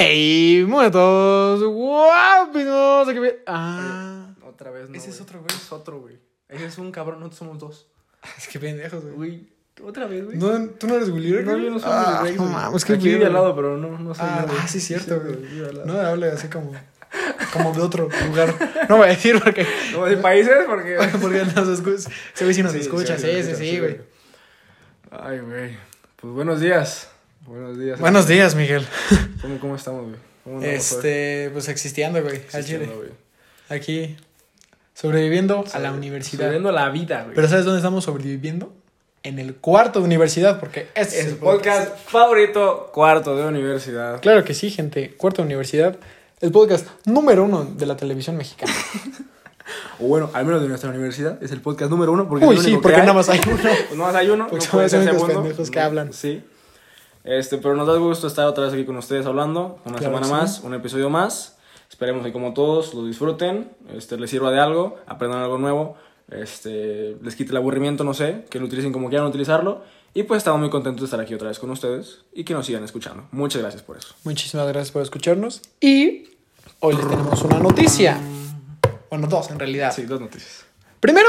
¡Ey! ¡Muertos! Aquí vi- Ah. Otra vez, no. Ese es otro, güey. Es otro, güey. Ese es un cabrón, nosotros somos dos. Es que pendejos, güey. Güey, otra vez, güey. No, ¿Tú no eres Willy? No, yo no soy ah, Willy No mames, que Aquí vive al lado, pero no, no soy Ah, yo, ah, sí, cierto, güey. No, hable así como. Como de otro lugar. No voy a decir porque. No, de países, porque. Porque nos escucha. Ese güey sí nos escucha. Sí, sí, sí, güey. Ay, güey. Pues buenos días. Buenos días. Buenos días, Miguel. ¿Cómo, cómo estamos, güey? ¿Cómo? Este, pues existiendo, güey. Al chile. güey. Aquí. Sobreviviendo a la universidad. Sobreviviendo la vida, güey. Pero ¿sabes dónde estamos sobreviviendo? En el cuarto de universidad, porque este es el podcast favorito, cuarto de universidad. Claro que sí, gente. Cuarto de universidad. El podcast número uno de la televisión mexicana. O bueno, al menos de nuestra universidad. Es el podcast número uno. Porque Uy, es el sí, porque que hay. nada más hay uno. Nada más hay uno. Porque no puede ser pendejos que hablan. Sí. Este, pero nos da gusto estar otra vez aquí con ustedes hablando. Una Claro semana sí. más, un episodio más. Esperemos que como todos lo disfruten, este, les sirva de algo, aprendan algo nuevo, este, les quite el aburrimiento, no sé, que lo utilicen como quieran utilizarlo. Y pues estamos muy contentos de estar aquí otra vez con ustedes y que nos sigan escuchando. Muchas gracias por eso. Muchísimas gracias por escucharnos. Y hoy les tenemos una noticia. Bueno, dos en realidad. Sí, dos noticias. Primero,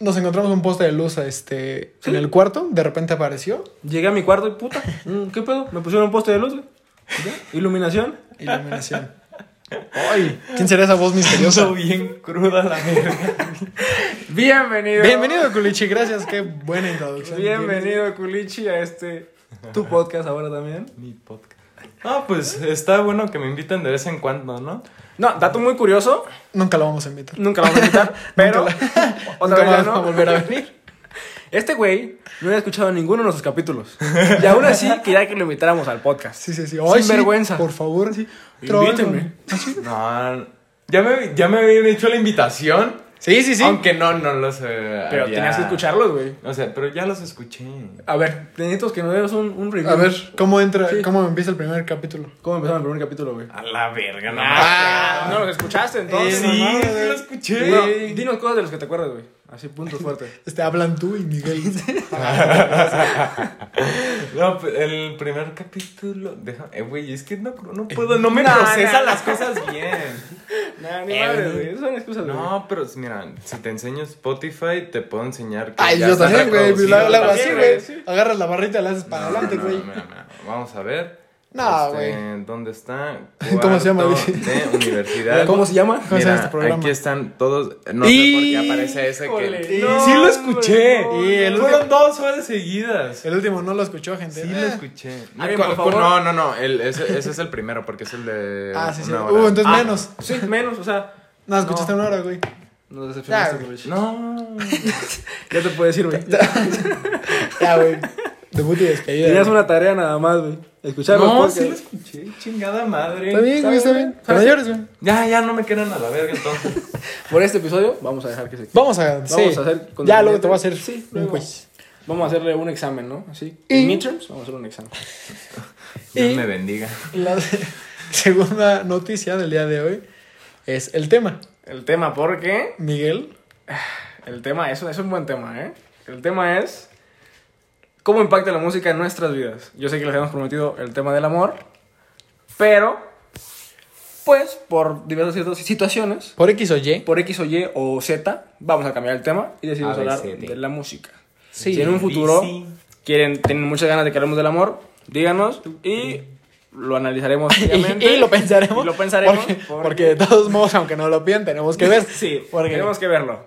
nos encontramos un poste de luz este, en el cuarto. De repente apareció. Llegué a mi cuarto y puta, mm, ¿qué pedo? Me pusieron un poste de luz, güey. ¿Ya? Iluminación. Iluminación. Ay, ¿quién será esa voz misteriosa? bien cruda la verga. Bienvenido. Bienvenido, Culichi. Gracias. Qué buena introducción. Bienvenido, Culichi, a este tu podcast ahora también. Mi podcast. Ah, pues está bueno que me inviten de vez en cuando, ¿no? No, dato muy curioso, Nunca lo vamos a invitar. nunca lo vamos a invitar, pero otra vez ya no. a volver a venir. Este güey no había escuchado ninguno de nuestros capítulos. Y aún así quería que lo invitáramos al podcast. Sí, sí, sí. Sin sí, vergüenza. Por favor. Invíteme. No, ya me, ya me habían hecho la invitación. Sí, sí, sí. Aunque no, no los eh, Pero había- tenías que escucharlos, güey. O sea, pero ya los escuché. A ver, necesito que nos des un, un review. A ver, ¿cómo entra, Sí. cómo empieza el primer capítulo? ¿Cómo empezamos el primer capítulo, güey? A la verga, no Ah, no los escuchaste entonces. Sí, mamá, sí güey. lo escuché. No, dinos cosas de los que te acuerdas, güey. Así, puntos fuertes. Este, hablan tú y Miguel. No, pues, el primer capítulo. Deja, eh, güey, es que no, no puedo, no me No, procesa no. las cosas bien. Nah, ni Eh, madre, güey. son excusas, güey. No, pero mira, si te enseño Spotify, te puedo enseñar que. Ay, ya yo también, güey. La, la hago así, también, güey. Agarras la barrita y la haces para No, adelante, no, güey. mira, mira, Vamos a ver. No, Este, güey. ¿Dónde está? ¿Cómo se llama? De universidad. ¿Cómo se llama? ¿Cómo se llama Mira, este programa? Aquí están todos. No sé por qué aparece ese Híjole, que. no, sí lo escuché. hombre, Y el Fueron dos horas seguidas. El último no lo escuchó, gente. Sí Eh. lo escuché. Por cu- favor. No, no, no. el- ese, ese es el primero porque es el de. Ah, sí, sí. una Uh, entonces Ah, menos. Sí, menos, o sea. No, escuchaste una hora, güey. Nos decepcionaste, güey. No. Ya te puedo decir, güey. Ya, güey. Debut y despedida. Tenías una tarea nada más, güey. Escuchar No, sí lo escuché. Chingada madre. Está bien, güey, está bien. Pero no llores, güey. Ya, ya no me quedan a la verga entonces. Por este episodio, vamos a dejar que se. Vamos a, sí. a hacer con- Ya luego te voy a hacer Sí, un luego. quiz. Vamos a hacerle un examen, ¿no? Así. Y- En midterms, vamos a hacer un examen. Dios Y- me bendiga. La segunda noticia del día de hoy es el tema. El tema, porque. Miguel. El tema, eso es un buen tema, ¿eh? El tema es. ¿Cómo impacta la música en nuestras vidas? Yo sé que les habíamos prometido el tema del amor, pero. Pues, por diversas situ- situaciones, Por X o Y. por X o Y o Z, vamos a cambiar el tema y decidimos hablar de la música. Sí. si en un futuro sí. quieren, tienen muchas ganas de que hablemos del amor, díganos y lo analizaremos Y, y lo pensaremos. Y lo pensaremos. Porque, porque de todos modos, aunque no lo pidan, tenemos que ver. Sí, Porque- tenemos que verlo.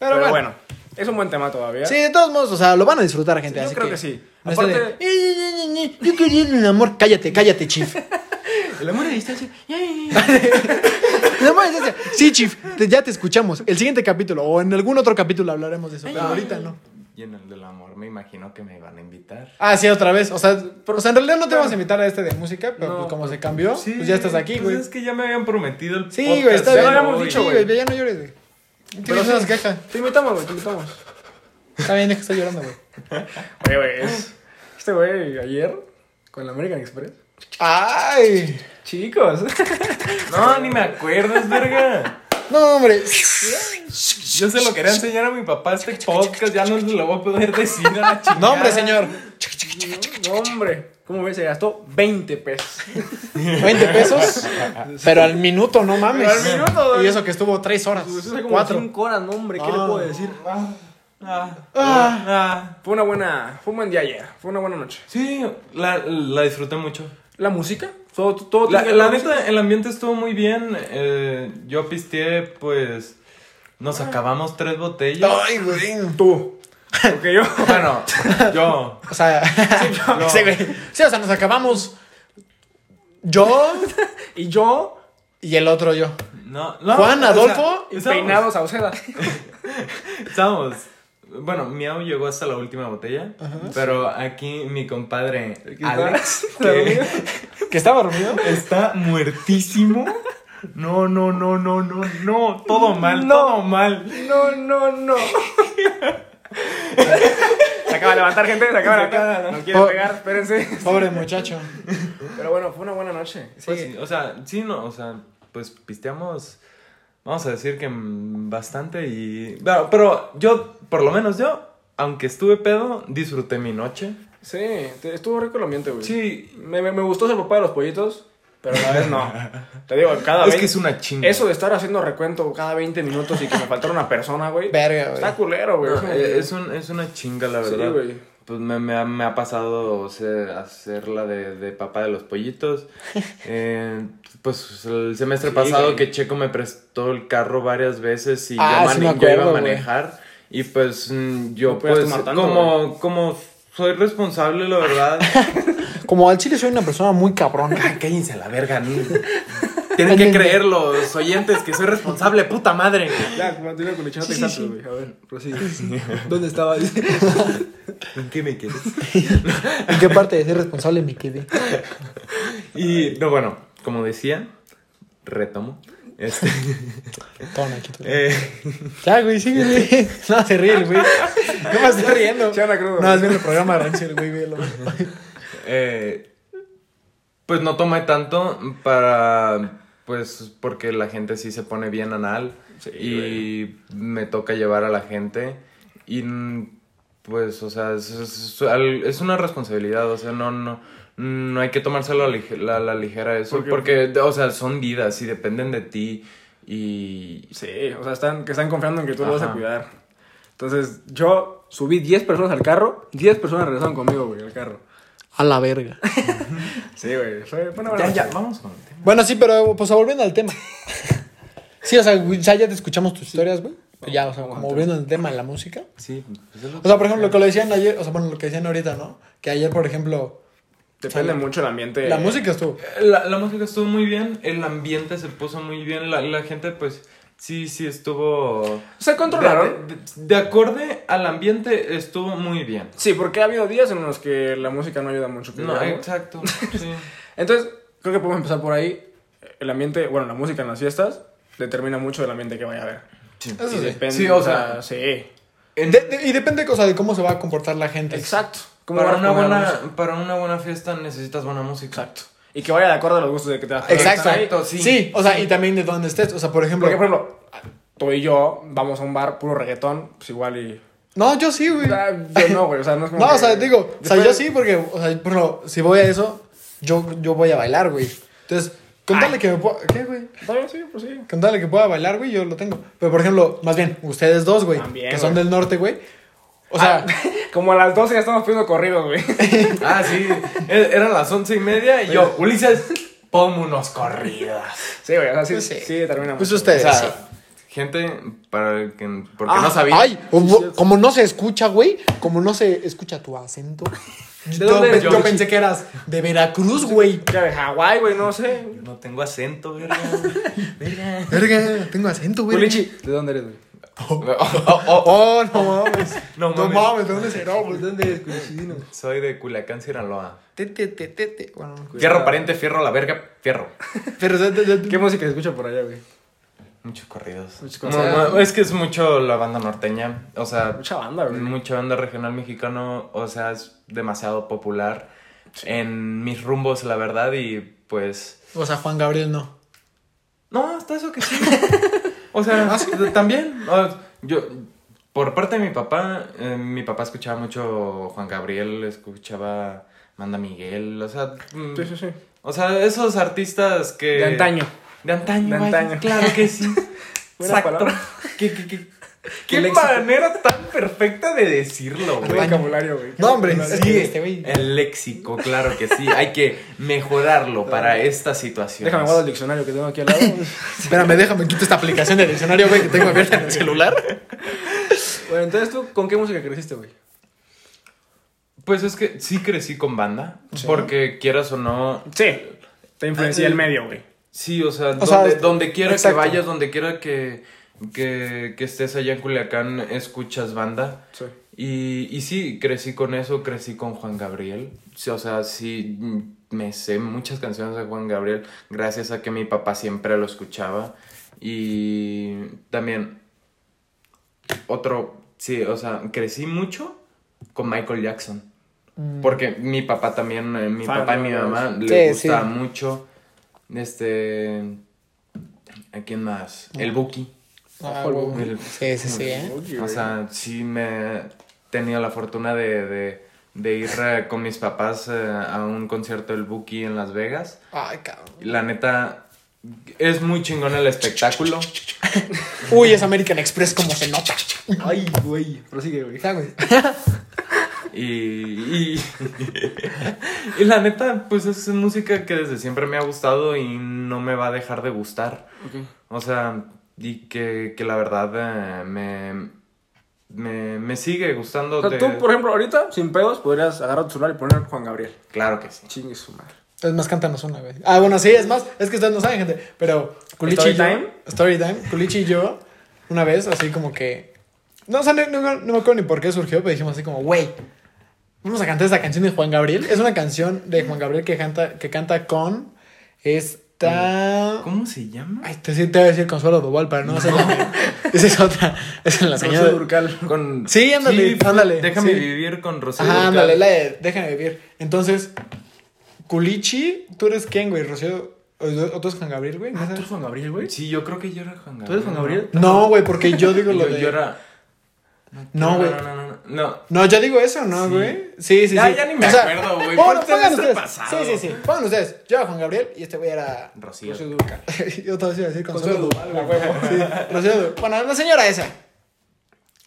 Pero Pero, bueno. bueno. Es un buen tema todavía. Sí, de todos modos, o sea, lo van a disfrutar, gente. Yo así creo que sí. No de, Aparte- "Eh, eh, eh, eh, yo quería el amor. Cállate, cállate, chief. El amor a distancia. El amor es ese. Sí, chief, te- ya te escuchamos. El siguiente capítulo o en algún otro capítulo hablaremos de eso, pero ahorita no. Y en el del amor me imagino que me van a invitar. Ah, sí, otra vez. O sea, o sea en realidad no te vamos a invitar a este de música, pero No, pues como se cambió, Sí, pues ya estás aquí, pues güey. es que ya me habían prometido el Sí, güey, está ya bien. lo habíamos Sí, dicho, güey, güey. ya no llores, güey. Pero sí. queja. Te invitamos, güey, te invitamos. Está bien, deja que estar llorando, güey. Oye, güey, es- este güey ayer con la American Express. Ay. Chicos. No, ni me acuerdas, verga. No, hombre. Yo se lo quería enseñar a mi papá este podcast, ya no lo voy a poder decir a la chingada. No, hombre, señor. No, hombre. ¿Cómo ves? Se gastó 20 pesos. 20 pesos, pero al minuto, no mames. Pero al minuto, güey. Y eso que estuvo 3 horas. Pues eso hace como Cuatro. 5 horas, no, hombre. ¿Qué Ah. le puedo decir? Ah, Ah. ah. Fue una buena. Fue un buen día ayer. Fue una buena noche. Sí, la, la disfruté mucho. La música. Todo, todo La, la neta, el ambiente estuvo muy bien. eh, yo pisteé, pues. Nos acabamos tres botellas. Ay, güey. Tú. Porque yo. Bueno, yo. O sea, sí, güey. Sí, o sea, nos acabamos. Yo y yo. y el otro yo. No, no, Juan, o sea, Adolfo, Y estábamos- peinados a Oceda. Estábamos. Bueno, Miau llegó hasta la última botella. Pero aquí mi compadre Alex, que ¿Que estaba dormido? está muertísimo. No, no, no, no, no, no. Todo mal, No. todo mal. No, no, no. Se acaba de levantar, gente. Se acaba de levantar. No quiere pegar, espérense. Pobre muchacho. Pero bueno, fue una buena noche. Pues Sí. sí, o sea, sí, no, o sea, pues pisteamos, vamos a decir que mm, bastante y... Pero, pero yo, por lo menos yo, aunque estuve pedo, disfruté mi noche. Sí, estuvo rico el ambiente, güey. Sí, Me, me, me gustó ser papá de los pollitos, pero a la vez no. Te digo, cada es vez. que es una chinga. Eso de estar haciendo recuento cada 20 minutos y que me faltara una persona, güey. Verga, güey. Está culero, güey. No, Es es, un- es una chinga, la Sí, verdad. güey. Pues me, me ha, me ha pasado ser, hacerla de, de papá de los pollitos. Eh, pues el semestre Sí, pasado güey. que Checo me prestó el carro varias veces y Ah, yo, sí iba a güey. manejar. Y pues mm, yo No pues tanto, como, como soy responsable, la verdad. Como al chile soy una persona muy cabrona. Ay, cállense a la verga. ¿no? Tienen que creer los oyentes que soy responsable, puta madre. Ya, continúa con el chino Sí, sí, Texas, sí. güey. A ver, prosigue. ¿Dónde estaba? ¿En qué me quedes? ¿En qué parte de ser responsable me quedé? Y no, bueno, como decía, retomo. Este, Toma, eh, Ya, güey, sigue, güey. No, se ríe el güey. No me estoy riendo. Anda crudo. No, es bien el programa Rancho, el güey, velo. eh, pues no tomé tanto para, pues, porque la gente sí se pone bien anal Sí, y me toca llevar a la gente y, pues, o sea, es, es- es- es una responsabilidad, o sea, no, no, no hay que tomárselo a la, la- la ligera eso, porque, o sea, son vidas y dependen de ti y... Sí, o sea, están, que están confiando en que tú lo vas a cuidar. Entonces, yo subí 10 personas al carro, 10 personas regresaron conmigo, güey, al carro. A la verga. Sí, güey. Buena Ya, vamos con el tema. Bueno, sí, pero pues volviendo al tema. Sí, o sea, o sea, ya te escuchamos tus historias, güey. Ya, o sea, como volviendo al tema de la música. Sí, pues es lo O sea, por ejemplo, lo que lo decían ayer, o sea, bueno, lo que decían ahorita, ¿no? Que ayer, por ejemplo, Depende mucho el ambiente. la música estuvo. La, la música estuvo muy bien, el ambiente se puso muy bien, la, la gente pues sí, sí estuvo... Se controlaron. De, de- de acorde al ambiente estuvo muy bien. Sí, porque ha habido días en los que la música no ayuda mucho. que No, digamos. exacto. sí. Entonces, creo que podemos empezar por ahí. El ambiente, bueno, la música en las fiestas determina mucho del ambiente que vaya a haber. Eso Y sí. depende, Sí, o sea, sí. De- de- y depende, o sea, de cómo se va a comportar la gente. Exacto. ¿Cómo para, una buena, para una buena fiesta necesitas buena música. Exacto. Y que vaya de acuerdo a los gustos de que te vas Exacto. Exacto, sí. sí. o sea, y también de dónde estés. O sea, por ejemplo. Porque, por ejemplo, tú y yo vamos a un bar puro reggaetón, pues igual y. No, yo sí, güey. Ah, Yo no, güey. O sea, no es como. No, o que- sea, digo, o sea, Después- yo sí, porque, o sea, por ejemplo, si voy a eso, yo, yo voy a bailar, güey. Entonces, contarle que me pueda. ¿Qué, güey? Sí, pues sí. Contarle que pueda bailar, güey, yo lo tengo. Pero, por ejemplo, más bien, ustedes dos, güey, También, que son del norte, güey. O sea, Ah, como a las 12 ya estamos pidiendo corridos, güey. Ah, sí. E- Eran las once y media y yo, Ulises, ponme unos corridas. Sí, güey. O sea, sí, Pues sí, sí. determina pues ustedes. O sí. sea, gente, para el que, porque Ah, no sabía. Ay, como, no se escucha, güey, como no se escucha tu acento. Yo, dónde yo pensé que eras de Veracruz, güey. Ya de Hawái, güey, no sé. No tengo acento, verga. verga. Verga, tengo acento, güey. ¿de dónde eres, güey? Oh, oh, oh. Oh, no mames. No No mames. mames, ¿de dónde será, Culichino? Soy de Culiacán, Sinaloa. Te, te, te, te, te. Bueno, Fierro, pariente, fierro, la verga, fierro. pero ¿Qué música se escucha por allá, güey? Muchos corridos. Muchos No, corridos. no, es que es mucho la banda norteña. O sea, Mucha banda, güey. mucha banda regional mexicano. O sea, es demasiado popular en mis rumbos, la verdad. Y pues. O sea, Juan Gabriel no. No, hasta eso que sí. o sea, también. o- yo, por parte de mi papá, eh, mi papá escuchaba mucho Juan Gabriel, escuchaba Manda Miguel, o sea, mm, Sí, sí, sí. o sea, esos artistas que De antaño. de antaño, De vaya, antaño. claro que sí. Buena Exacto. palabra. ¿Qué, qué, qué, Qué manera tan perfecta de decirlo, güey. vocabulario, güey. No, hombre, Sí, que este güey. el léxico, claro que sí. Hay que mejorarlo para esta situación. Déjame guardar el diccionario que tengo aquí al lado. Espérame, déjame, quito esta aplicación de diccionario, güey, que tengo abierta en el celular. bueno, entonces tú, ¿con qué música creciste, güey? Pues es que sí crecí con banda, porque quieras o no, Sí. Te influencia Ah, el sí. medio, güey. sí, o sea, O donde, quiera exacto. que vayas, donde quiera que, que, que estés allá en Culiacán, escuchas banda. Sí. Y, y sí, crecí con eso, crecí con Juan Gabriel. Sí, o sea, sí, mm, me sé muchas canciones de Juan Gabriel gracias a que mi papá siempre lo escuchaba. Y también, otro, sí, o sea, crecí mucho con Michael Jackson. Porque mi papá también, eh, mi Fan, papá y mi mamá Sí, le gusta sí. mucho. Este. ¿A quién más? El Buki. Ah. El- Sí, sí, sí, ¿eh? o sea, sí me he tenido la fortuna de, de, de ir eh, con mis papás eh, a un concierto del Buki en Las Vegas. Ay, cabrón. Y La neta, es muy chingón el espectáculo. Uy, es American Express como se nota. Ay, güey. Prosigue, güey. Ya, güey. Y, y, y la neta, pues es música que desde siempre me ha gustado y no me va a dejar de gustar. O sea, y que, que la verdad eh, me, me, me sigue gustando. O sea, de- tú, por ejemplo, ahorita, sin pedos, podrías agarrar tu celular y poner Juan Gabriel. Claro que sí. Chingue su madre. Es más, cántanos una, güey. Ah, bueno, sí, es más. Es que ustedes no saben, gente. Pero Culichi y yo. ¿Story time? Story time. Culichi y yo, una vez, así como que. No, o sea, no, no- no me acuerdo ni por qué surgió, pero dijimos así como, güey, vamos a cantar esta canción de Juan Gabriel. Es una canción de Juan Gabriel que canta, que canta con ¿Cómo se llama? Ay, te, te voy a decir Consuelo Duval para no hacerla. Esa es otra. Esa es la señora. Rocío Durcal. Con... Sí, ándale, ándale, Déjame sí. vivir con Rocío. Ajá, ándale, la de Déjame vivir. Entonces, Culichi, ¿tú eres quién, güey? Rocío. ¿O tú eres Juan Gabriel, güey? ¿No ¿Tú eres Juan Gabriel, güey? Sí, yo creo que yo era Juan Gabriel. ¿Tú eres Juan Gabriel? No, güey, porque yo digo lo Yo, de. yo era. No, güey. No, no, no, no. no. Yo digo eso, ¿no, Sí. güey? Sí, sí, Ya- sí. ya ni me O sea, acuerdo, güey. Bueno, el pongan ustedes. pasado. Sí, sí, sí. Pongan ustedes. Yo era Juan Gabriel y este güey era. Rocío. Rocío Durcal. yo te iba a decir Consuelo Duval. Güey. Sí, Rocío Duval. Bueno, la señora esa.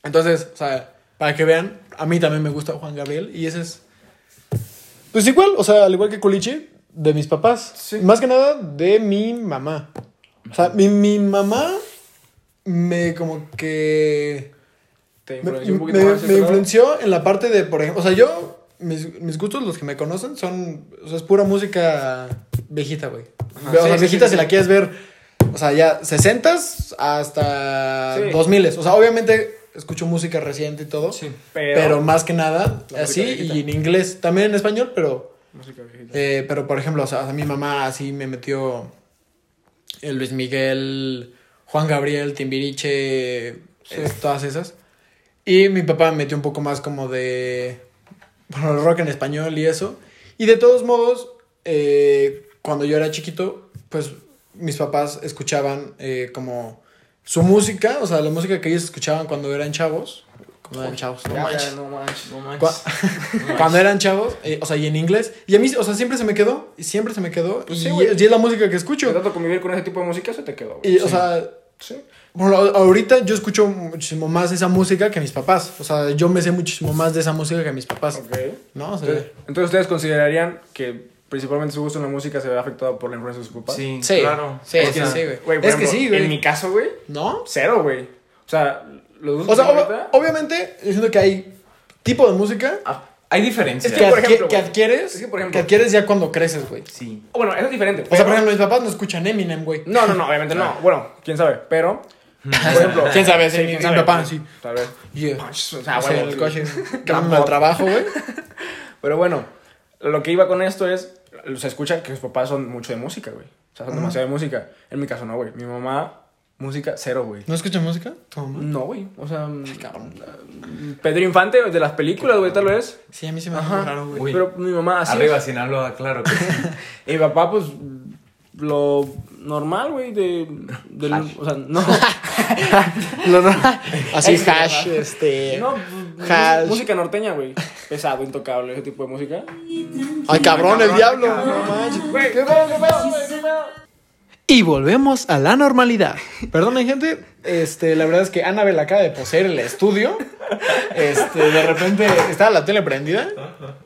Entonces, o sea, para que vean, a mí también me gusta Juan Gabriel y ese es. Pues igual, o sea, al igual que Culichi, de mis papás. Sí. Más que nada de mi mamá. O sea, mi, mi mamá me como que. Te Me, influenció un poquito me- más. me influenció en la parte de, por ejemplo, o sea, yo, mis, mis gustos, los que me conocen, son, o sea, es pura música viejita, güey. Ajá, o sea, sí, viejita sí, si la quieres ver, o sea, ya 60s hasta Sí. 2000 O sea, obviamente escucho música reciente y todo, Sí. pero, Pero, más que nada, así, viejita. y en inglés, también en español, pero, Música viejita. eh, pero por ejemplo, o sea, mi mamá así me metió el Luis Miguel, Juan Gabriel, Timbiriche, eh, todas esas. Y mi papá me metió un poco más como de bueno, rock en español y eso. Y de todos modos, eh, cuando yo era chiquito, pues mis papás escuchaban eh, como su música, o sea, la música que ellos escuchaban cuando eran chavos. Cuando eran chavos, no manches. no manches, no manches. Cua- cuando eran chavos, eh, o sea, y en inglés. Y a mí, o sea, siempre se me quedó. Siempre se me quedó. Pues y, sí, güey. y es la música que De escucho. tanto convivir con ese tipo de música, se te quedó, güey. Y, o sea, Sí. bueno, ahorita yo escucho muchísimo más esa música que mis papás. O sea, yo me sé muchísimo más de esa música que mis papás. Ok. ¿No? O sea, Entonces, entonces, ¿ustedes considerarían que principalmente su gusto en la música se ve afectado por la influencia de sus papás? Sí, sí, claro. Sí, O sea, sí, güey. Güey, Es que sí, güey. En mi caso, güey, ¿No? cero, güey. O sea, los O gustos sea, de ob- ahorita- obviamente, yo siento que hay tipo de música ah, hay diferencias. que, que, por adqui- ejemplo, que güey, adquieres, es que, por ejemplo- que adquieres ya cuando creces, güey. Sí. Bueno, eso es diferente. O sea, por ejemplo, mis papás no escuchan Eminem, güey. No, no, no, obviamente no. Bueno, quién sabe. Pero, por ejemplo. ¿Quién sabe? Sí, mi- papá, sí. Tal vez. Yeah. O sea, O sea, en el coche, camino al trabajo, güey. Pero bueno, lo que iba con esto es. Se escucha que sus papás son mucho de música, güey. O sea, son demasiado de música. En mi caso, no, güey. Mi mamá, música cero, güey. ¿No escuchan música? ¿Tu mamá? No, güey. O sea, cabrón. Pedro Infante de las películas, güey, tal vez. Sí, a mí se me hace raro, güey. Pero mi mamá así. Arriba Sinaloa, claro que sí. Y mi papá, pues, lo normal, güey, de, O sea, no. Lo no- Así, Extra, hash, este... no, Hash. Música norteña, güey. Pesado, intocable, ese tipo de música. Ay, cabrón, el diablo. cabrón. No manches. Güey, ¿qué pedo, qué pedo, güey? ¿Qué pedo? Y volvemos a la normalidad. Perdonen, gente. Este, la verdad es que Annabel acaba de poseer el estudio. Este, de repente estaba la tele prendida,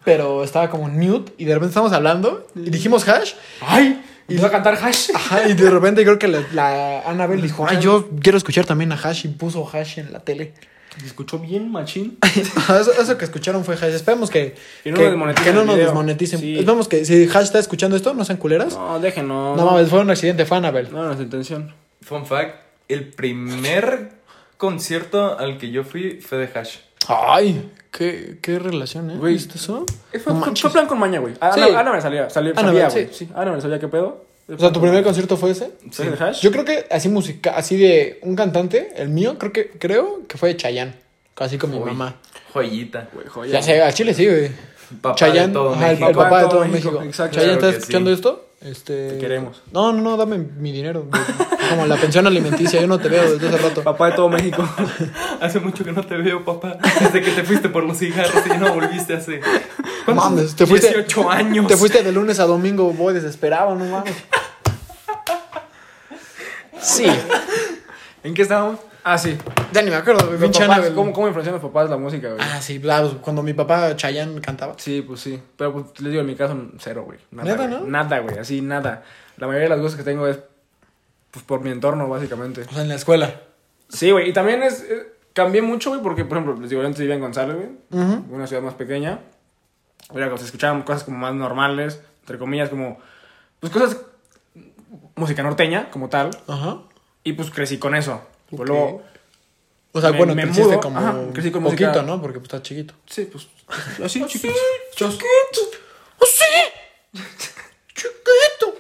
pero estaba como mute. Y de repente estamos hablando y dijimos hash. ¡Ay! Y empezó a cantar hash. Ajá, y de repente creo que la, la Annabel dijo, ay, yo quiero escuchar también a Hash y puso Hash en la tele. Se escuchó bien, machín. eso, eso que escucharon fue Hash. Esperemos que, Que no nos desmoneticen que no el nos video. desmoneticen. Sí. Esperemos que si Hash está escuchando esto, no sean culeras. No, No, déjenlo. mames, fue un accidente, fue Annabel. No, no es intención. Fun fact, el primer concierto al que yo fui fue de Hash. Ay, qué, qué relación, ¿eh? Güey, ¿Viste eso? Eh, Fue, No fue- manches. fue plan con maña, güey. Ana, Sí. Ana me salía, salía, Ana sabía, me- güey. sí. Sí. Ana me sabía qué pedo. O sea, tu primer concierto fue ese. ¿Sí? de hash? Yo creo que así música, así de un cantante, el mío, creo que creo que fue de Chayanne. Casi con mi Uy, mamá. Joyita. Güey, joya. Ya sé, a Chile sí, güey. Papá Chayanne, de todo ajá, el, México. el papá de todo México. exacto. Chayanne, Claro ¿estás escuchando sí. esto? Este... Te queremos. No, no, no, dame mi dinero. Como la pensión alimenticia, yo no te veo desde hace rato. Papá de todo México. Hace mucho que no te veo, papá. Desde que te fuiste por los cigarros y ya no volviste hace. Mames, te fuiste. 18 años. Te fuiste de lunes a domingo, voy desesperado, no mames. Sí. ¿En qué estábamos? Ah, sí. Ya ni me acuerdo, güey. Los Pinche papás, Annabel. ¿Cómo, ¿Cómo influencian los papás la música, güey? Ah, sí, claro, cuando mi papá Chayanne cantaba. Sí, pues sí. Pero pues, les digo, en mi caso, cero, güey. Nada, ¿Neta, güey. no? Nada, güey. Así, nada. La mayoría de las cosas que tengo es pues, por mi entorno, básicamente. O sea, en la escuela. Sí, güey. Y también es... eh, cambié mucho, güey, porque, por ejemplo, les digo, yo antes vivía en González, güey. Ujú. Una ciudad más pequeña. Era como se escuchaban cosas como más normales, entre comillas, como... Pues cosas... Música norteña, como tal. Ajá. Y pues crecí con eso. Pues Ok. luego... O sea, Me- bueno, me creciste mudo, como ajá, crecí con poquito, música- ¿no? Porque pues, estás chiquito. Sí, pues... Así, chiquitos. ¡Chiquito! ¡Oh, sí! ¡Chiquito!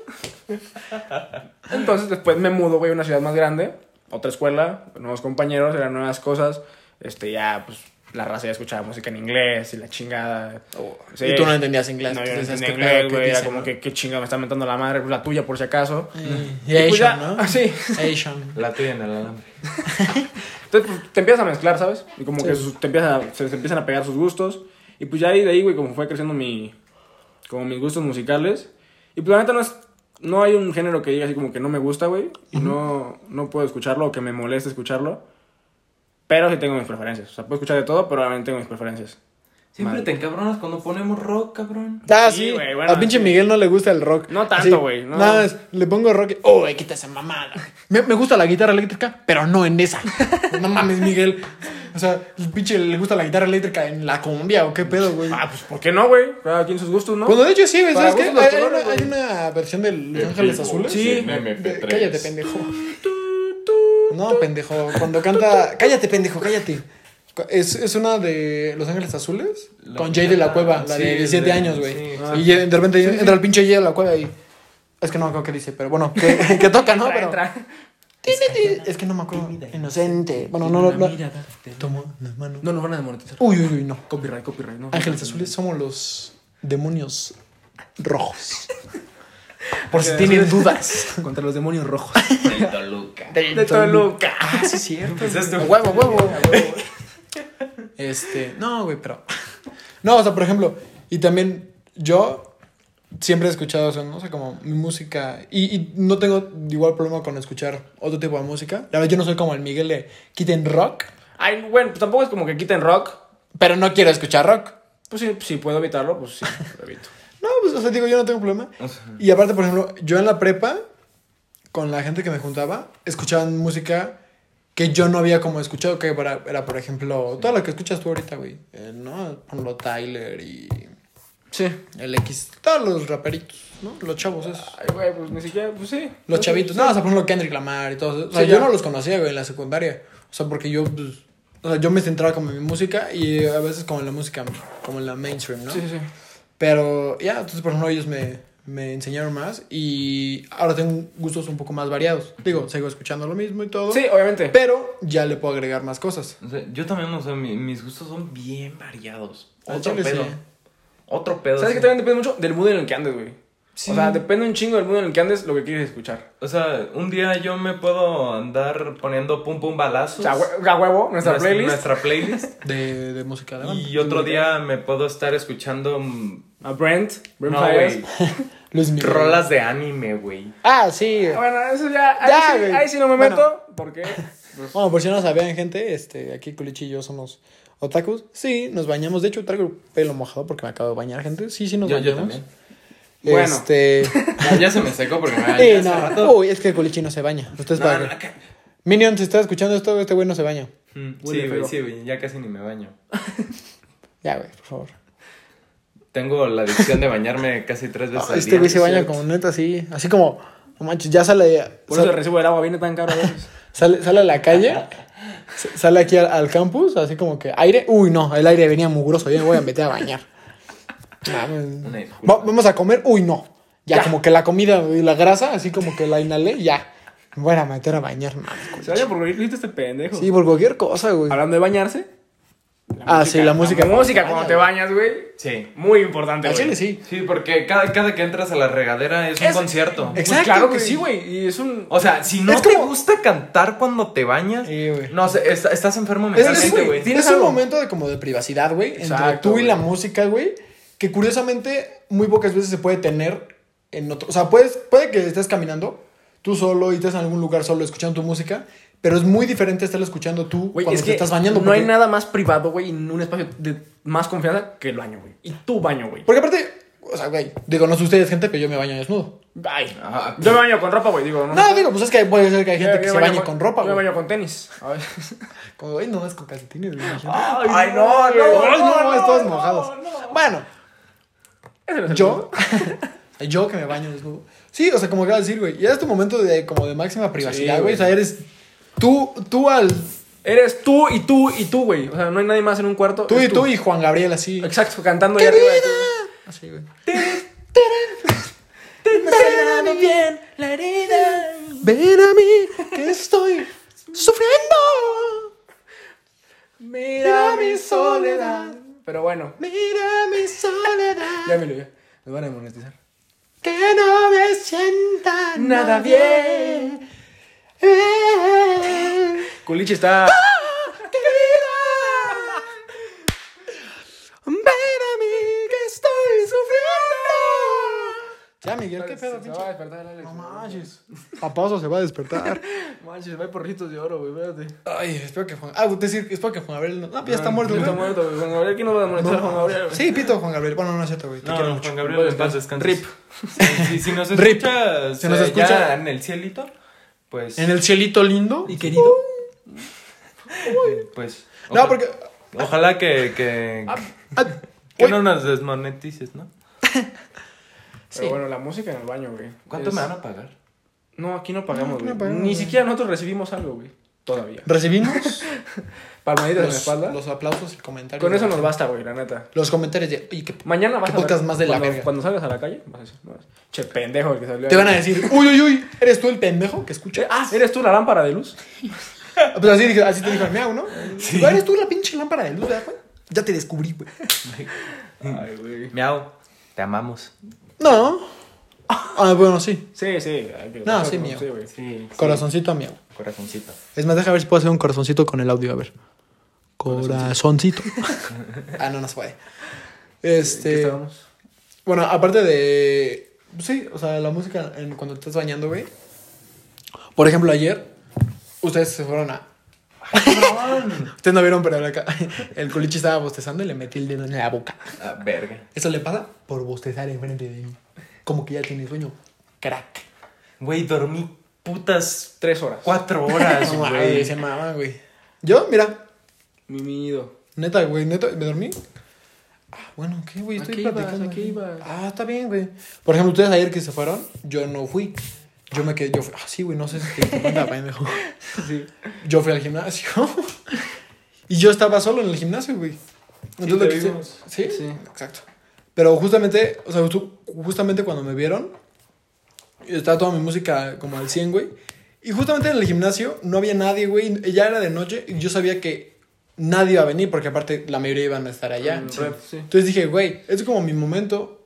Entonces después me mudo, güey, a una ciudad más grande, otra escuela, nuevos compañeros, eran nuevas cosas. Este, ya, pues, la raza ya escuchaba música en inglés y la chingada. Sí. Y tú no entendías inglés. No, yo no entonces, entendía inglés, ¿Qué güey. Era como no? que, qué chinga me está mentando la madre, pues la tuya por si acaso. Y Y pues ya, Asian, ¿no? ah, sí. Asian. La tuya en el alambre. Entonces, pues, te empiezas a mezclar, ¿sabes? Y como Sí. que sus- te empiezan a- se, se empiezan a pegar sus gustos. Y pues ya ahí de ahí, güey, como fue creciendo mi... Como mis gustos musicales. Y pues la neta no es... No hay un género que diga así como que no me gusta, güey. Y no, no puedo escucharlo o que me moleste escucharlo. Pero sí tengo mis preferencias. O sea, puedo escuchar de todo, pero obviamente tengo mis preferencias. Siempre Madre. te encabronas cuando ponemos rock, cabrón. Ah, Sí, sí. bueno, a pinche sí. Miguel no le gusta el rock. No tanto, güey, no. Nada más, le pongo rock. y, Oh, quita esa mamada. Me, me gusta la guitarra eléctrica, pero no en esa. no mames, Miguel. O sea, el pinche le gusta la guitarra eléctrica en la cumbia o qué pedo, güey. Ah, pues ¿por qué no, güey? Cada quien sus gustos, ¿no? Bueno, de hecho sí, güey. ¿Sabes qué? Hay, una, hay güey. una versión de Los Ángeles Azules. Sí. MP3. cállate, pendejo. No, pendejo. Cuando canta. Cállate, pendejo, cállate. Es, es una de Los Ángeles Azules La con Jay de la Cueva, la sí, de es 17 de- años, güey. sí, Ah. y de repente entra el pinche Jay de la Cueva y. Es que no me acuerdo qué dice, pero bueno, que, que toca, ¿no? Entra, Pero. entra. Es que no me acuerdo. Inocente. Bueno, no, no. no. Tomo las manos. No nos van a demonetizar. Uy, uy, uy, no. Copyright, copyright, ¿no? Ángeles Azules somos los demonios rojos. Por si tienen dudas. Contra los demonios rojos. De Toluca. De Toluca. Ah, sí, cierto. Empezaste A un- huevo, huevo. Este, no, güey, pero. No, o sea, por ejemplo, y también yo siempre he escuchado, o sea, no sé, como mi música. Y, y no tengo igual problema con escuchar otro tipo de música. La verdad, yo no soy como el Miguel de quiten rock, Ay, bueno, pues tampoco es como que quiten rock. pero no quiero escuchar rock. Pues sí, si puedo evitarlo, pues sí, lo evito. No, pues, o sea, digo, yo no tengo problema. O sea, Y aparte, por ejemplo, yo en la prepa, con la gente que me juntaba, escuchaban música que yo no había como escuchado, que era, era, por ejemplo, todo lo que escuchas tú ahorita, güey. Eh, ¿No? Ejemplo, Tyler y Sí. el X, todos los raperitos, ¿no? Los chavos esos. Ay, güey, pues ni siquiera, pues sí. Los chavitos. No, o sea, ejemplo, Kendrick Lamar y todo eso. O sea, Sí, yo ya. no los conocía, güey, en la secundaria. O sea, porque yo, pues, o sea, yo me centraba como en mi música y a veces como en la música, como en la mainstream, ¿no? Sí, sí, sí. Pero ya, entonces por ejemplo ellos me, me enseñaron más y ahora tengo gustos un poco más variados. Digo, sigo escuchando lo mismo y todo. Sí, obviamente. Pero ya le puedo agregar más cosas. o sea, yo también, o sea, mi- mis gustos son bien variados. Al Otro chile pedo. sí. Otro pedo. ¿Sabes sí. que también depende mucho del mood en el que andes, güey? Sí. O sea, depende un chingo del mundo en el que andes lo que quieres escuchar. O sea, un día yo me puedo andar poniendo pum pum O balazos. sea, hue- a huevo, nuestra nuestra, playlist. nuestra playlist. De, de música de banda. y otro día me puedo estar escuchando mm, A Brent. Brent no, Fires. rolas de anime, güey. Ah, sí. Bueno, eso ya. Ahí, Ya, sí, ahí sí no me Bueno. meto. Porque. Bueno, por si no sabían, gente, este, aquí Culichi y yo somos otakus. Sí, nos bañamos. De hecho, traigo el pelo mojado porque me acabo de bañar, gente. Sí, sí nos Yo, yo bañamos. también. Bueno. Este. Ya, ya se me secó porque me Sí, bañé hace no. rato. Uy, es que Culichi no se baña. No, no. Minion, si estás escuchando esto, este güey no se baña. Mm, Huele Sí, güey, feo. sí, güey. Ya casi ni me baño. Ya, güey, por favor. Tengo la adicción de bañarme casi tres veces al este día. güey se baña como neta así. Así como. No manches, ya sale. Por eso sal- el recibo del agua viene tan caro a veces. Sale, sale a la calle, s- sale aquí al, al campus, así como que aire. Uy, no, el aire venía mugroso, ya me voy a meter a bañar. Mames. Una disculpa. Va- vamos a comer, uy, no. Ya, Ya. como que la comida y la grasa, así como que la inhalé, ya. Me voy a meter a bañar, mames. Se baña por grito este pendejo. Sí, por cualquier cosa, güey. Hablando de bañarse. Ah, sí, la música. La música cuando te bañas, güey. Sí. Muy importante, Al güey. chile sí. Sí, porque cada, cada que entras a la regadera es un Es- concierto. Pues Exacto, claro que güey. sí, güey. Y es un. O sea, si no Es te como- gusta cantar cuando te bañas, Sí, güey. no sé, estás enfermo Es, es, mentalmente, güey. es un algo. momento de como de privacidad, güey, entre Exacto, tú y la güey. música, güey, que curiosamente muy pocas veces se puede tener en otro, o sea, puedes puede que estés caminando tú solo y estés en algún lugar solo escuchando tu música, pero es muy diferente estarlo escuchando tú Güey, cuando es te que estás bañando no hay nada más privado, güey, en un espacio de más confianza que el baño, güey. Y tu baño, güey. Porque aparte, o sea, güey, digo, no sé ustedes, gente, pero yo me baño desnudo. Ay. Yo me baño con ropa, güey. Digo, no. No, digo, pues es que puede ser que hay Yo- gente que yo se bañe con ropa, Yo me güey. baño con tenis. Como, güey, no, es con calcetines, güey. Ay, no, Ay, no, no, todos no, mojados. no. Bueno, Ese no es el yo, yo que me baño desnudo. Sí, o sea, como de decir, güey, ya es tu momento de como de máxima privacidad, güey. o sea, eres tú, tú al, Eres tú y tú y tú, güey. O sea, no hay nadie más en un cuarto. tú y tú y Juan Gabriel así. Exacto, cantando ahí arriba. de. Así, güey. bien la herida. Ven a mí que estoy sufriendo. Mira mi soledad. Pero bueno, Mira mi soledad. Ya me lo ya. Me van a monetizar. Que no me sienta Nada bien. bien. Culichi está. Ven a mí que estoy sufriendo. Ya, Miguel, qué pedo, Se pinche. va a despertar el Alex. No manches. Papazo se va a despertar. Manches, va a ir por ritos de oro, güey. Espérate. Ay, espero que Juan. Ah, decir, espero que Juan Gabriel. No, no, ya está muerto, Ya güey. Está muerto, güey. Juan Gabriel, ¿quién nos va a monetizar, Juan Gabriel? Sí, pito Juan Gabriel. Bueno, no es cierto, güey. Te No, quiero mucho. Juan Gabriel, en paz descanse. Rip. Si, si- si nos Rip. escuchas, Si nos eh, escucha- ya en el cielito, pues... En el cielito lindo. ¿Y querido? Pues... No, porque. Ojalá que... que, ah, que uy. no nos desmonetices, ¿no? Sí. Pero bueno, la música en el baño, güey. ¿Cuánto Es- me van a pagar? No, aquí no pagamos, No, aquí güey. no pagamos, Ni güey. siquiera nosotros recibimos algo, güey. Todavía. Recibimos Palmaditas en la espalda. los aplausos y comentarios. Con eso nos basta, güey, la neta. Los comentarios de. Oye, qué Mañana vas ¿Qué a ver- podcast más de la cuando, verga? Cuando salgas a la calle, vas a decir, no, che, pendejo el que salió. Te ahí. van a decir, uy, uy, uy, ¿eres tú el pendejo que escucha? Eh, Ah, ¿eres tú la lámpara de luz? Pues así, dije- así te dijo el miau, ¿no? ¿Eres tú la pinche lámpara de luz, verdad, güey? Ya te descubrí, güey. Ay, güey. Miau, te amamos. No. Ah, bueno, sí. Sí, sí. hay que- No, sí, mío. Sí, güey. Sí, Corazoncito a miau. corazoncito. Es más, deja ver si puedo hacer un corazoncito con el audio, a ver. Corazoncito. ah, no, no se puede. ¿Qué Este. estábamos? Bueno, aparte de. Sí, o sea, la música en- cuando te estás bañando, güey. Por ejemplo, ayer, ustedes se fueron a. Ustedes no vieron, pero acá el culichi estaba bostezando y le metí el dedo en la boca. Ah, verga. Eso le pasa por bostezar enfrente de mí. Como que ya tiene sueño. Crack. Güey, dormí putas Tres horas. cuatro horas, güey. se mama, güey. Yo, mira, Mimido. neta, güey, neta, me dormí. Ah, bueno, ¿qué, güey? ¿A Estoy ibas? platicando. ¿A qué aquí. ibas? Ah, está bien, güey. Por ejemplo, ustedes ayer que se fueron, yo no fui. Yo me quedé, yo fui, ah, sí, güey, no sé si te pendejo. Sí. Yo fui al gimnasio. y yo estaba solo en el gimnasio, güey. Entonces lo que vimos. ¿Sí? Sí. Exacto. Pero justamente, o sea, justamente cuando me vieron, estaba toda mi música como al 100, güey. Y justamente en el gimnasio no había nadie, güey. Ya era de noche y yo sabía que nadie iba a venir porque aparte la mayoría iban a estar allá. Sí. Entonces dije, güey, es como mi momento